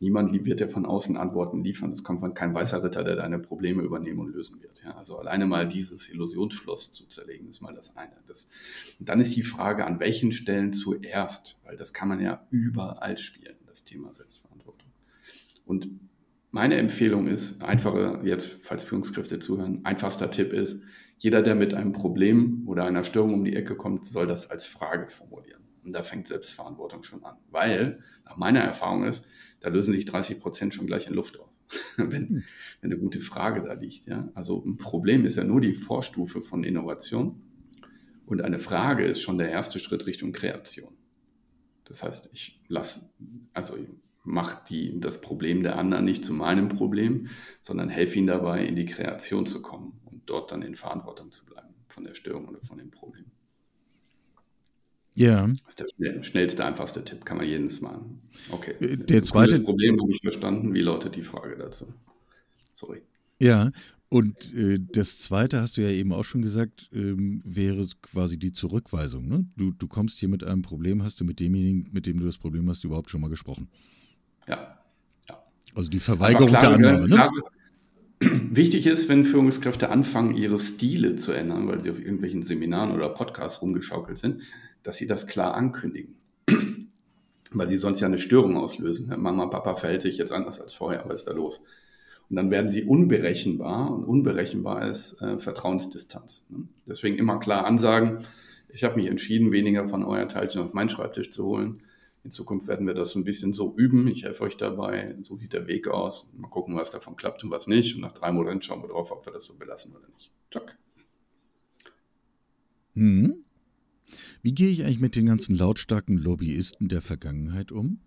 [SPEAKER 3] Niemand wird dir von außen Antworten liefern. Es kommt von kein weißer Ritter, der deine Probleme übernehmen und lösen wird. Ja. Also alleine mal dieses Illusionsschloss zu zerlegen, ist mal das eine. Das, und dann ist die Frage, an welchen Stellen zuerst, weil das kann man ja überall spielen, das Thema Selbstverantwortung. Und meine Empfehlung ist, einfache, jetzt, falls Führungskräfte zuhören, einfachster Tipp ist, jeder, der mit einem Problem oder einer Störung um die Ecke kommt, soll das als Frage formulieren. Und da fängt Selbstverantwortung schon an. Weil, nach meiner Erfahrung ist, da lösen sich 30 Prozent schon gleich in Luft auf, [laughs] wenn, wenn eine gute Frage da liegt. Ja? Also ein Problem ist ja nur die Vorstufe von Innovation und eine Frage ist schon der erste Schritt Richtung Kreation. Das heißt, ich lasse, also macht die, das Problem der anderen nicht zu meinem Problem, sondern helfe ihnen dabei, in die Kreation zu kommen und dort dann in Verantwortung zu bleiben von der Störung oder von dem Problem.
[SPEAKER 2] Ja.
[SPEAKER 3] Das ist der schnellste, einfachste Tipp, kann man jedes machen. Okay.
[SPEAKER 2] Äh, der zweite
[SPEAKER 3] Problem habe ich verstanden. Wie lautet die Frage dazu? Sorry.
[SPEAKER 2] Ja, und äh, das zweite hast du ja eben auch schon gesagt, ähm, wäre quasi die Zurückweisung. Ne? Du, du kommst hier mit einem Problem, hast du mit demjenigen, mit dem du das Problem hast, überhaupt schon mal gesprochen?
[SPEAKER 3] Ja.
[SPEAKER 2] Also die Verweigerung der Annahme, ne? [clears throat]
[SPEAKER 3] Wichtig ist, wenn Führungskräfte anfangen, ihre Stile zu ändern, weil sie auf irgendwelchen Seminaren oder Podcasts rumgeschaukelt sind, dass sie das klar ankündigen. [clears throat] weil sie sonst ja eine Störung auslösen. Mama, Papa verhält sich jetzt anders als vorher, was ist da los? Und dann werden sie unberechenbar und unberechenbar ist äh, Vertrauensdistanz. Ne? Deswegen immer klar ansagen, ich habe mich entschieden, weniger von euer Teilchen auf meinen Schreibtisch zu holen. In Zukunft werden wir das so ein bisschen so üben. Ich helfe euch dabei. So sieht der Weg aus. Mal gucken, was davon klappt und was nicht. Und nach drei Monaten schauen wir drauf, ob wir das so belassen oder nicht. Zack.
[SPEAKER 2] Hm. Wie gehe ich eigentlich mit den ganzen lautstarken Lobbyisten der Vergangenheit um?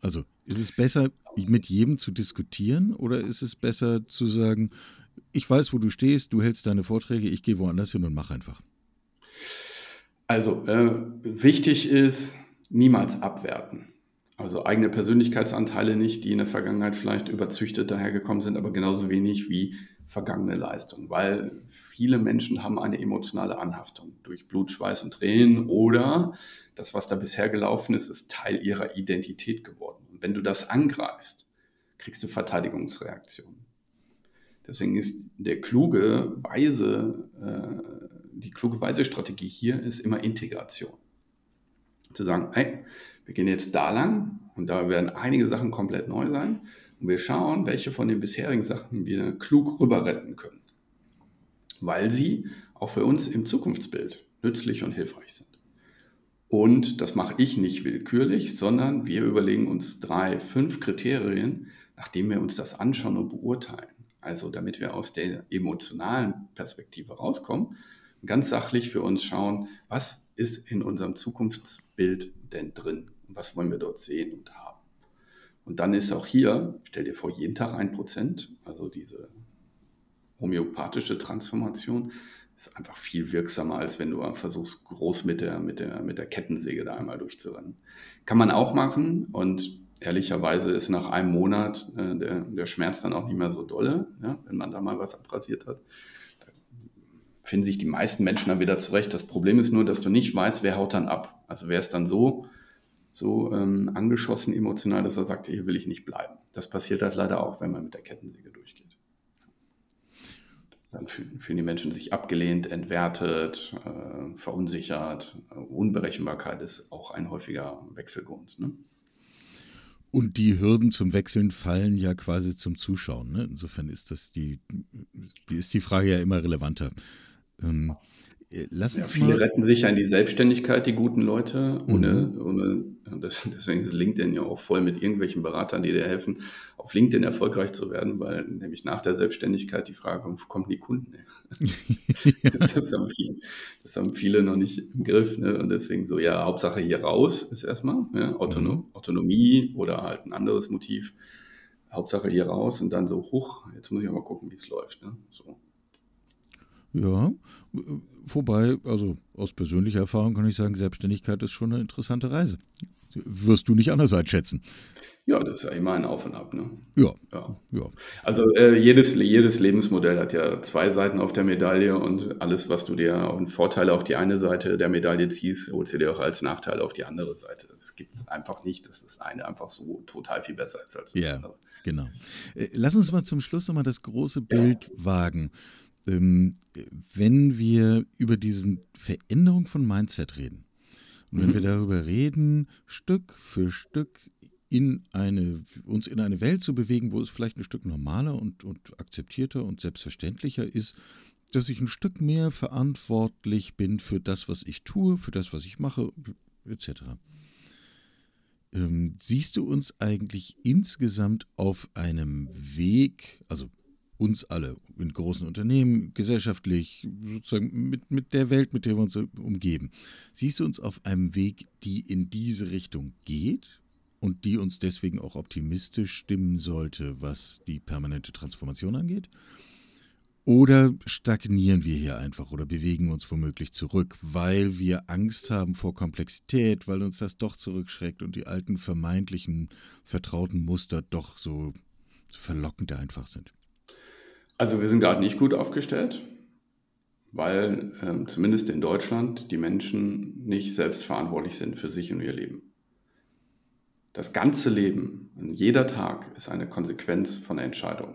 [SPEAKER 2] Also ist es besser, mit jedem zu diskutieren oder ist es besser zu sagen, ich weiß, wo du stehst, du hältst deine Vorträge, ich gehe woanders hin und mache einfach?
[SPEAKER 3] Also äh, wichtig ist, niemals abwerten. Also eigene Persönlichkeitsanteile nicht, die in der Vergangenheit vielleicht überzüchtet dahergekommen sind, aber genauso wenig wie vergangene Leistung, weil viele Menschen haben eine emotionale Anhaftung durch Blut, Schweiß und Tränen oder das, was da bisher gelaufen ist, ist Teil ihrer Identität geworden. Und wenn du das angreifst, kriegst du Verteidigungsreaktionen. Deswegen ist der kluge, weise, äh, die kluge, weise Strategie hier ist immer Integration. Zu sagen, hey, wir gehen jetzt da lang und da werden einige Sachen komplett neu sein und wir schauen, welche von den bisherigen Sachen wir klug rüber retten können, weil sie auch für uns im Zukunftsbild nützlich und hilfreich sind. Und das mache ich nicht willkürlich, sondern wir überlegen uns drei, fünf Kriterien, nachdem wir uns das anschauen und beurteilen. Also damit wir aus der emotionalen Perspektive rauskommen, ganz sachlich für uns schauen, was ist in unserem Zukunftsbild denn drin was wollen wir dort sehen und haben. Und dann ist auch hier, stell dir vor, jeden Tag ein Prozent, also diese homöopathische Transformation, ist einfach viel wirksamer, als wenn du versuchst, groß mit der, mit der, mit der Kettensäge da einmal durchzurennen. Kann man auch machen und ehrlicherweise ist nach einem Monat äh, der, der Schmerz dann auch nicht mehr so dolle, ja, wenn man da mal was abrasiert hat. Finden sich die meisten Menschen dann wieder zurecht. Das Problem ist nur, dass du nicht weißt, wer haut dann ab. Also wer ist dann so, so ähm, angeschossen emotional, dass er sagt, hier will ich nicht bleiben. Das passiert halt leider auch, wenn man mit der Kettensäge durchgeht. Dann fühlen die Menschen sich abgelehnt, entwertet, äh, verunsichert. Unberechenbarkeit ist auch ein häufiger Wechselgrund. Ne?
[SPEAKER 2] Und die Hürden zum Wechseln fallen ja quasi zum Zuschauen. Ne? Insofern ist das die, ist die Frage ja immer relevanter. Ähm,
[SPEAKER 3] äh, lass ja, viele mal. retten sich an die Selbstständigkeit, die guten Leute. Ohne, mhm. ohne, das, [laughs] deswegen ist LinkedIn ja auch voll mit irgendwelchen Beratern, die dir helfen, auf LinkedIn erfolgreich zu werden, weil nämlich nach der Selbstständigkeit die Frage, wo kommen die Kunden [laughs] [laughs] das, haben viele, das, haben viele, noch nicht im Griff. Ne? Und deswegen so, ja, Hauptsache hier raus ist erstmal ja, Autonom mhm. Autonomie oder halt ein anderes Motiv. Hauptsache hier raus und dann so, hoch, jetzt muss ich aber gucken, wie es läuft. Ne? So.
[SPEAKER 2] Ja, wobei, also aus persönlicher Erfahrung kann ich sagen, Selbstständigkeit ist schon eine interessante Reise. Wirst du nicht anders einschätzen.
[SPEAKER 3] Ja, das ist ja immer ein Auf und Ab. Ne?
[SPEAKER 2] Ja. ja. ja.
[SPEAKER 3] Also äh, jedes, jedes Lebensmodell hat ja zwei Seiten auf der Medaille und alles, was du dir an Vorteile auf die eine Seite der Medaille ziehst, holst du dir auch als Nachteil auf die andere Seite. Das gibt es einfach nicht, dass das eine einfach so total viel besser ist als das
[SPEAKER 2] ja,
[SPEAKER 3] andere.
[SPEAKER 2] Genau. Äh, lass uns mal zum Schluss nochmal das große Bild ja. wagen ähm, wenn wir über diese Veränderung von Mindset reden und wenn mhm. wir darüber reden, Stück für Stück in eine, uns in eine Welt zu bewegen, wo es vielleicht ein Stück normaler und, und akzeptierter und selbstverständlicher ist, dass ich ein Stück mehr verantwortlich bin für das, was ich tue, für das, was ich mache, etc. Ähm, siehst du uns eigentlich insgesamt auf einem Weg, also uns alle, in großen Unternehmen, gesellschaftlich, sozusagen mit, mit der Welt, mit der wir uns umgeben. Siehst du uns auf einem Weg, die in diese Richtung geht und die uns deswegen auch optimistisch stimmen sollte, was die permanente Transformation angeht? Oder stagnieren wir hier einfach oder bewegen uns womöglich zurück, weil wir Angst haben vor Komplexität, weil uns das doch zurückschreckt und die alten vermeintlichen vertrauten Muster doch so verlockend einfach sind?
[SPEAKER 3] Also wir sind gerade nicht gut aufgestellt, weil äh, zumindest in Deutschland die Menschen nicht selbstverantwortlich sind für sich und ihr Leben. Das ganze Leben, jeder Tag ist eine Konsequenz von einer Entscheidung.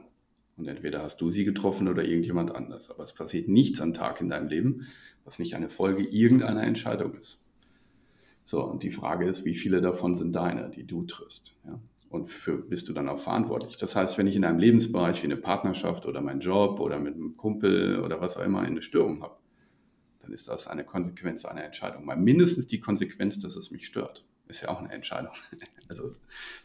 [SPEAKER 3] Und entweder hast du sie getroffen oder irgendjemand anders. Aber es passiert nichts am Tag in deinem Leben, was nicht eine Folge irgendeiner Entscheidung ist. So, und die Frage ist, wie viele davon sind deine, die du triffst? Ja? Und für bist du dann auch verantwortlich. Das heißt, wenn ich in einem Lebensbereich wie eine Partnerschaft oder mein Job oder mit einem Kumpel oder was auch immer eine Störung habe, dann ist das eine Konsequenz einer Entscheidung. Mal mindestens die Konsequenz, dass es mich stört. Ist ja auch eine Entscheidung. [laughs] Also,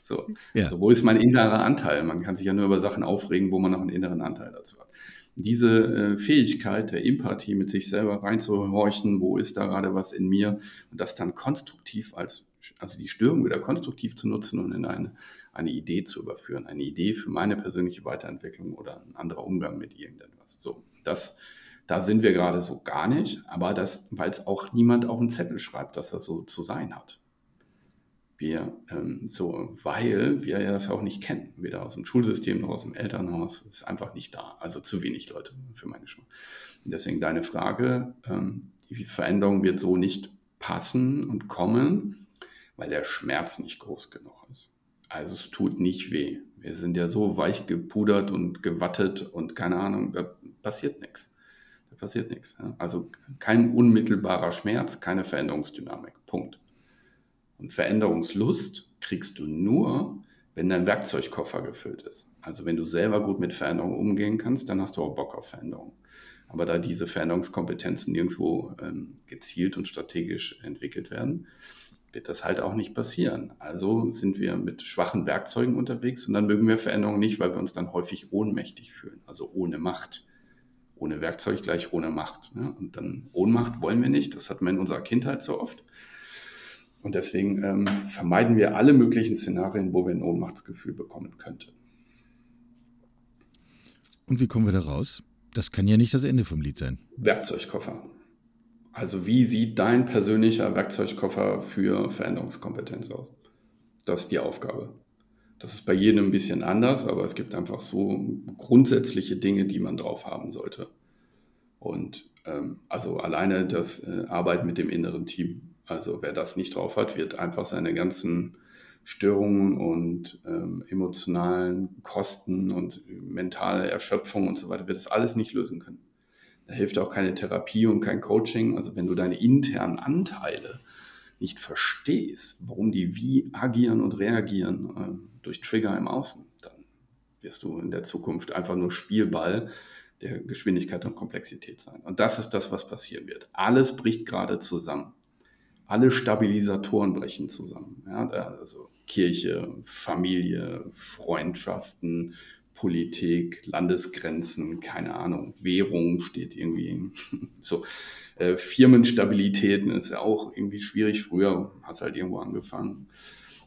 [SPEAKER 3] so. Ja. also wo ist mein innerer Anteil? Man kann sich ja nur über Sachen aufregen, wo man noch einen inneren Anteil dazu hat diese äh, Fähigkeit der Empathie mit sich selber reinzuhorchen, wo ist da gerade was in mir und das dann konstruktiv als, also die Störung wieder konstruktiv zu nutzen und in eine, eine Idee zu überführen, eine Idee für meine persönliche Weiterentwicklung oder ein anderer Umgang mit irgendetwas. So, das, da sind wir gerade so gar nicht, aber das, weil es auch niemand auf den Zettel schreibt, dass das so zu sein hat wir ähm, so, weil wir ja das auch nicht kennen, weder aus dem Schulsystem noch aus dem Elternhaus, ist einfach nicht da. Also zu wenig Leute für meine Geschmack. deswegen deine Frage, ähm, die Veränderung wird so nicht passen und kommen, weil der Schmerz nicht groß genug ist. Also es tut nicht weh. Wir sind ja so weich gepudert und gewattet und keine Ahnung, da passiert nichts. Da passiert nichts. Also kein unmittelbarer Schmerz, keine Veränderungsdynamik. Punkt. Und Veränderungslust kriegst du nur, wenn dein Werkzeugkoffer gefüllt ist. Also wenn du selber gut mit Veränderungen umgehen kannst, dann hast du auch Bock auf Veränderungen. Aber da diese Veränderungskompetenzen nirgendwo ähm, gezielt und strategisch entwickelt werden, wird das halt auch nicht passieren. Also sind wir mit schwachen Werkzeugen unterwegs und dann mögen wir Veränderungen nicht, weil wir uns dann häufig ohnmächtig fühlen, also ohne Macht. Ohne Werkzeug gleich ohne Macht. Ne? Und dann Ohnmacht wollen wir nicht, das hatten wir in unserer Kindheit so oft. Und deswegen ähm, vermeiden wir alle möglichen Szenarien, wo wir ein Ohnmachtsgefühl bekommen könnten.
[SPEAKER 2] Und wie kommen wir da raus? Das kann ja nicht das Ende vom Lied sein.
[SPEAKER 3] Werkzeugkoffer. Also wie sieht dein persönlicher Werkzeugkoffer für Veränderungskompetenz aus? Das ist die Aufgabe. Das ist bei jedem ein bisschen anders, aber es gibt einfach so grundsätzliche Dinge, die man drauf haben sollte. Und ähm, also alleine das äh, Arbeiten mit dem inneren Team also wer das nicht drauf hat, wird einfach seine ganzen Störungen und ähm, emotionalen Kosten und mentale Erschöpfung und so weiter, wird das alles nicht lösen können. Da hilft auch keine Therapie und kein Coaching. Also wenn du deine internen Anteile nicht verstehst, warum die wie agieren und reagieren äh, durch Trigger im Außen, dann wirst du in der Zukunft einfach nur Spielball der Geschwindigkeit und Komplexität sein. Und das ist das, was passieren wird. Alles bricht gerade zusammen alle Stabilisatoren brechen zusammen. Ja, also Kirche, Familie, Freundschaften, Politik, Landesgrenzen, keine Ahnung, Währung steht irgendwie [laughs] so. Äh, Firmenstabilität ist ja auch irgendwie schwierig. Früher hat es halt irgendwo angefangen.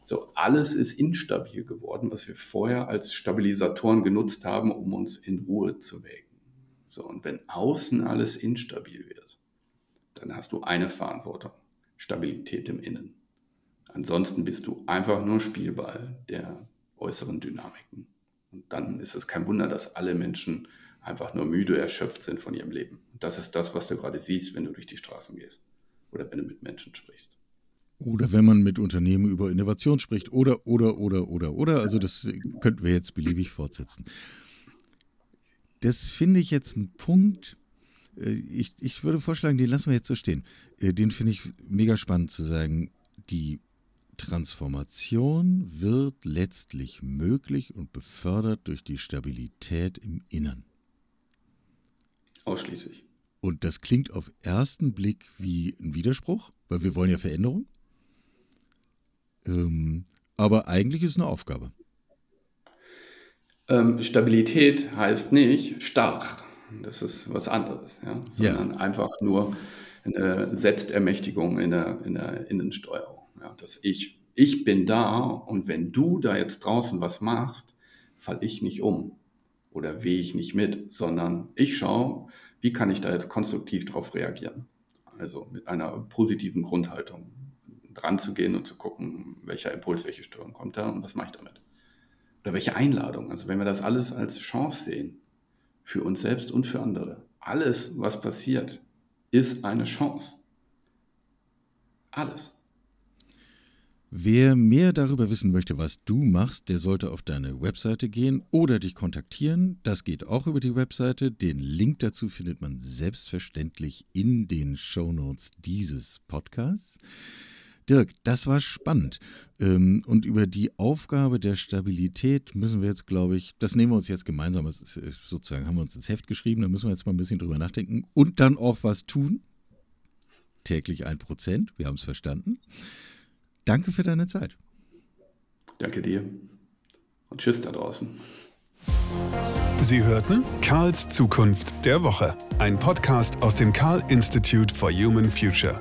[SPEAKER 3] So, alles ist instabil geworden, was wir vorher als Stabilisatoren genutzt haben, um uns in Ruhe zu wägen. So, und wenn außen alles instabil wird, dann hast du eine Verantwortung. Stabilität im Innen. Ansonsten bist du einfach nur Spielball der äußeren Dynamiken. Und dann ist es kein Wunder, dass alle Menschen einfach nur müde, erschöpft sind von ihrem Leben. Und das ist das, was du gerade siehst, wenn du durch die Straßen gehst oder wenn du mit Menschen sprichst.
[SPEAKER 2] Oder wenn man mit Unternehmen über Innovation spricht. Oder, oder, oder, oder, oder. Also das könnten wir jetzt beliebig fortsetzen. Das finde ich jetzt ein Punkt, ich, ich würde vorschlagen, den lassen wir jetzt so stehen. Äh, den finde ich mega spannend zu sagen. Die Transformation wird letztlich möglich und befördert durch die Stabilität im Innern.
[SPEAKER 3] Ausschließlich.
[SPEAKER 2] Und das klingt auf ersten Blick wie ein Widerspruch, weil wir wollen ja Veränderung. Ähm, aber eigentlich ist es eine Aufgabe.
[SPEAKER 3] Ähm, Stabilität heißt nicht stark. Das ist was anderes, ja? sondern ja. einfach nur eine Selbstermächtigung in der, in der Innensteuerung. Ja? Dass ich, ich bin da und wenn du da jetzt draußen was machst, falle ich nicht um oder wehe ich nicht mit, sondern ich schaue, wie kann ich da jetzt konstruktiv darauf reagieren. Also mit einer positiven Grundhaltung dran zu gehen und zu gucken, welcher Impuls, welche Störung kommt da und was mache ich damit. Oder welche Einladung. Also wenn wir das alles als Chance sehen, für uns selbst und für andere. Alles, was passiert, ist eine Chance. Alles.
[SPEAKER 2] Wer mehr darüber wissen möchte, was du machst, der sollte auf deine Webseite gehen oder dich kontaktieren. Das geht auch über die Webseite. Den Link dazu findet man selbstverständlich in den Shownotes dieses Podcasts. Dirk, das war spannend. Ähm, und über die Aufgabe der Stabilität müssen wir jetzt, glaube ich, das nehmen wir uns jetzt gemeinsam, sozusagen haben wir uns ins Heft geschrieben, da müssen wir jetzt mal ein bisschen drüber nachdenken und dann auch was tun. Täglich ein Prozent, wir haben es verstanden. Danke für deine Zeit.
[SPEAKER 3] Danke dir. Und tschüss da draußen.
[SPEAKER 1] Sie hörten Karls Zukunft der Woche, ein Podcast aus dem Karl Institute for Human Future.